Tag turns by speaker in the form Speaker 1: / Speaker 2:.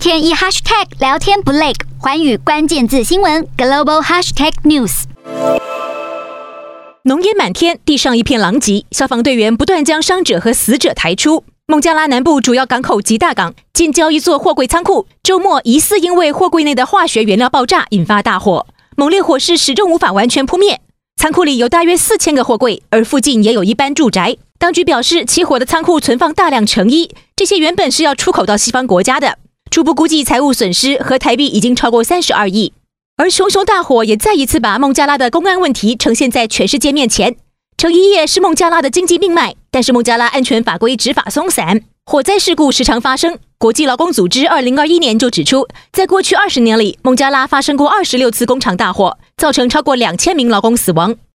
Speaker 1: 天一 hashtag 聊天不累，寰宇关键字新闻 global hashtag news。
Speaker 2: 浓烟满天，地上一片狼藉，消防队员不断将伤者和死者抬出。孟加拉南部主要港口吉大港近郊一座货柜仓库，周末疑似因为货柜内的化学原料爆炸，引发大火。猛烈火势始终无法完全扑灭。仓库里有大约四千个货柜，而附近也有一般住宅。当局表示，起火的仓库存放大量成衣，这些原本是要出口到西方国家的。初步估计财务损失和台币已经超过三十二亿。而熊熊大火也再一次把孟加拉的公安问题呈现在全世界面前。成衣业是孟加拉的经济命脉，但是孟加拉安全法规执法松散，火灾事故时常发生。国际劳工组织二零二一年就指出，在过去二十年里，孟加拉发生过二十六次工厂大火，造成超过两千名劳工死亡。